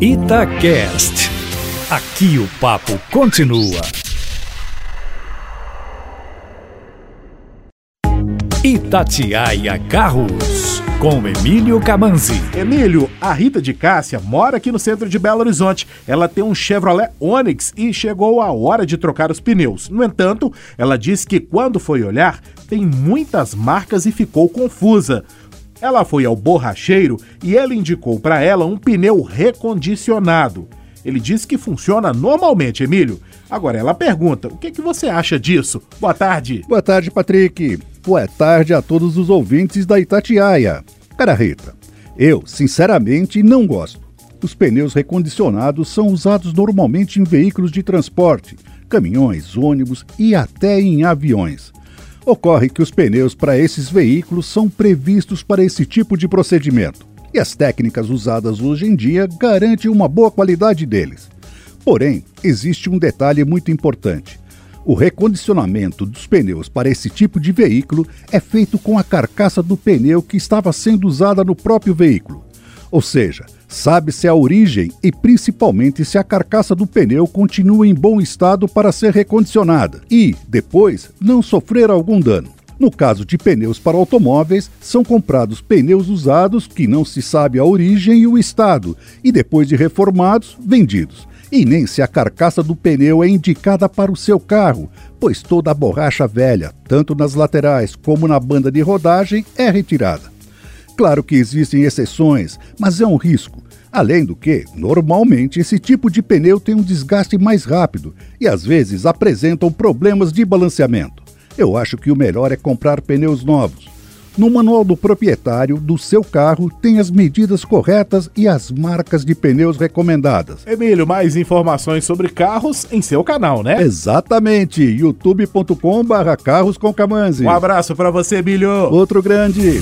Itacast. Aqui o papo continua. Itatiaia Carros, com Emílio Camanzi. Emílio, a Rita de Cássia mora aqui no centro de Belo Horizonte. Ela tem um Chevrolet Onix e chegou a hora de trocar os pneus. No entanto, ela diz que quando foi olhar, tem muitas marcas e ficou confusa. Ela foi ao borracheiro e ele indicou para ela um pneu recondicionado. Ele disse que funciona normalmente, Emílio. Agora ela pergunta: o que, que você acha disso? Boa tarde. Boa tarde, Patrick. Boa tarde a todos os ouvintes da Itatiaia. Cara Rita, eu, sinceramente, não gosto. Os pneus recondicionados são usados normalmente em veículos de transporte, caminhões, ônibus e até em aviões. Ocorre que os pneus para esses veículos são previstos para esse tipo de procedimento, e as técnicas usadas hoje em dia garantem uma boa qualidade deles. Porém, existe um detalhe muito importante. O recondicionamento dos pneus para esse tipo de veículo é feito com a carcaça do pneu que estava sendo usada no próprio veículo. Ou seja, sabe-se a origem e principalmente se a carcaça do pneu continua em bom estado para ser recondicionada e, depois, não sofrer algum dano. No caso de pneus para automóveis, são comprados pneus usados que não se sabe a origem e o estado, e depois de reformados, vendidos. E nem se a carcaça do pneu é indicada para o seu carro, pois toda a borracha velha, tanto nas laterais como na banda de rodagem, é retirada. Claro que existem exceções, mas é um risco. Além do que, normalmente esse tipo de pneu tem um desgaste mais rápido e às vezes apresentam problemas de balanceamento. Eu acho que o melhor é comprar pneus novos. No manual do proprietário do seu carro tem as medidas corretas e as marcas de pneus recomendadas. Emílio, mais informações sobre carros em seu canal, né? Exatamente, youtube.com/carros com Um abraço para você, Emílio. Outro grande.